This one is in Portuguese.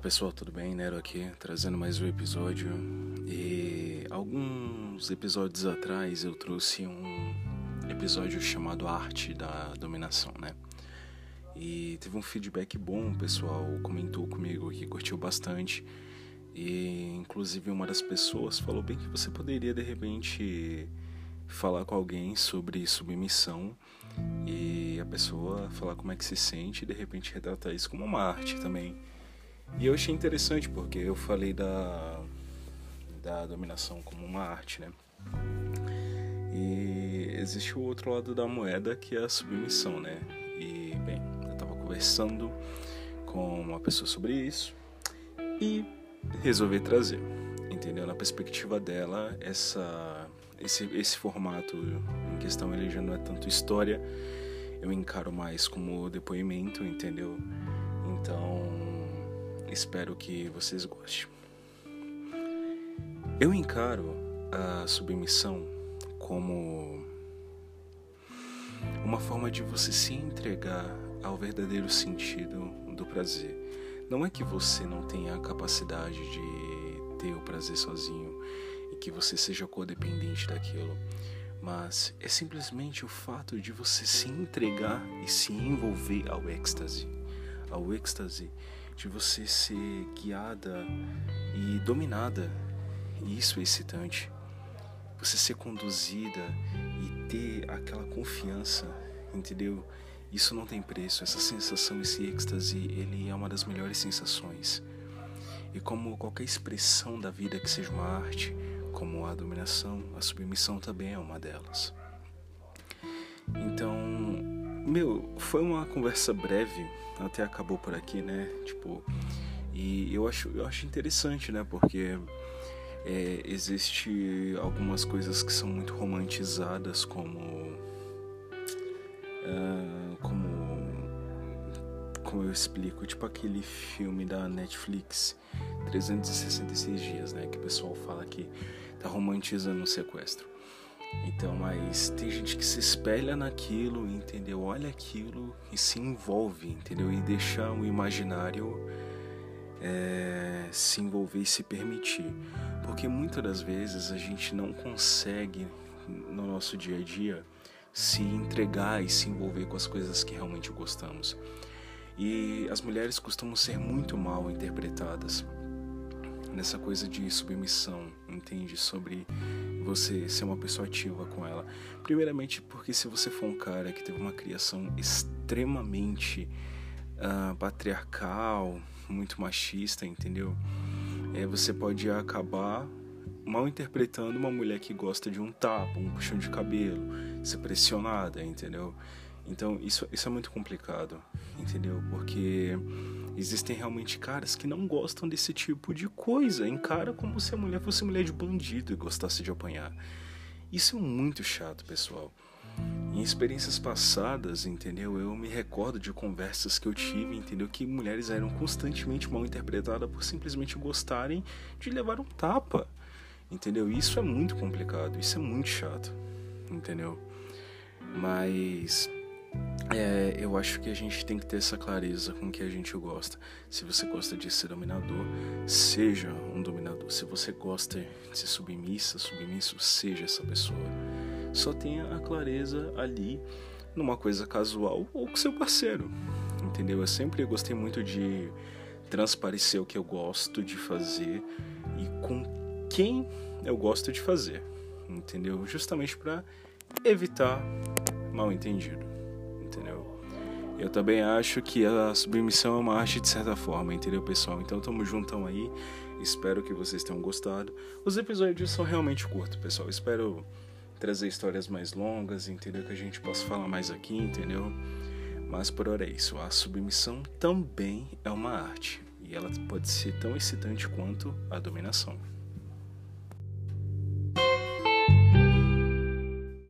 pessoal, tudo bem? Nero aqui, trazendo mais um episódio. E alguns episódios atrás eu trouxe um episódio chamado Arte da Dominação, né? E teve um feedback bom, o pessoal comentou comigo que curtiu bastante. E inclusive uma das pessoas falou bem que você poderia de repente falar com alguém sobre submissão e a pessoa falar como é que se sente e de repente retratar isso como uma arte também. E eu achei interessante porque eu falei da, da dominação como uma arte, né? E existe o outro lado da moeda que é a submissão, né? E, bem, eu tava conversando com uma pessoa sobre isso e resolvi trazer, entendeu? Na perspectiva dela, essa, esse, esse formato em questão ele já não é tanto história, eu encaro mais como depoimento, entendeu? Então, Espero que vocês gostem. Eu encaro a submissão como uma forma de você se entregar ao verdadeiro sentido do prazer. Não é que você não tenha a capacidade de ter o prazer sozinho e que você seja codependente daquilo, mas é simplesmente o fato de você se entregar e se envolver ao êxtase. Ao êxtase de você ser guiada e dominada. Isso é excitante. Você ser conduzida e ter aquela confiança, entendeu? Isso não tem preço. Essa sensação, esse êxtase, ele é uma das melhores sensações. E como qualquer expressão da vida que seja uma arte, como a dominação, a submissão também é uma delas. Então, meu, foi uma conversa breve, até acabou por aqui, né? Tipo, e eu acho, eu acho interessante, né? Porque é, existe algumas coisas que são muito romantizadas, como, uh, como, como eu explico, tipo aquele filme da Netflix, 366 dias, né? Que o pessoal fala que tá romantizando o sequestro. Então, mas tem gente que se espelha naquilo, entendeu? Olha aquilo e se envolve, entendeu? E deixa o imaginário é, se envolver e se permitir. Porque muitas das vezes a gente não consegue no nosso dia a dia se entregar e se envolver com as coisas que realmente gostamos. E as mulheres costumam ser muito mal interpretadas nessa coisa de submissão, entende? Sobre você ser uma pessoa ativa com ela. Primeiramente, porque se você for um cara que teve uma criação extremamente uh, patriarcal, muito machista, entendeu? É, você pode acabar mal interpretando uma mulher que gosta de um tapa, um puxão de cabelo, ser pressionada, entendeu? Então isso, isso é muito complicado, entendeu? Porque Existem realmente caras que não gostam desse tipo de coisa, encara como se a mulher fosse mulher de bandido e gostasse de apanhar. Isso é muito chato, pessoal. Em experiências passadas, entendeu? Eu me recordo de conversas que eu tive, entendeu? Que mulheres eram constantemente mal interpretadas por simplesmente gostarem de levar um tapa, entendeu? Isso é muito complicado, isso é muito chato, entendeu? Mas é, eu acho que a gente tem que ter essa clareza com o que a gente gosta. Se você gosta de ser dominador, seja um dominador. Se você gosta de ser submissa, submisso, seja essa pessoa. Só tenha a clareza ali numa coisa casual ou com seu parceiro. Entendeu? Eu sempre gostei muito de transparecer o que eu gosto de fazer e com quem eu gosto de fazer. Entendeu? Justamente para evitar mal entendido entendeu? Eu também acho que a submissão é uma arte de certa forma, entendeu, pessoal? Então tamo juntão aí. Espero que vocês tenham gostado. Os episódios são realmente curtos, pessoal. Espero trazer histórias mais longas, entendeu? Que a gente possa falar mais aqui, entendeu? Mas por hora é isso. A submissão também é uma arte. E ela pode ser tão excitante quanto a dominação.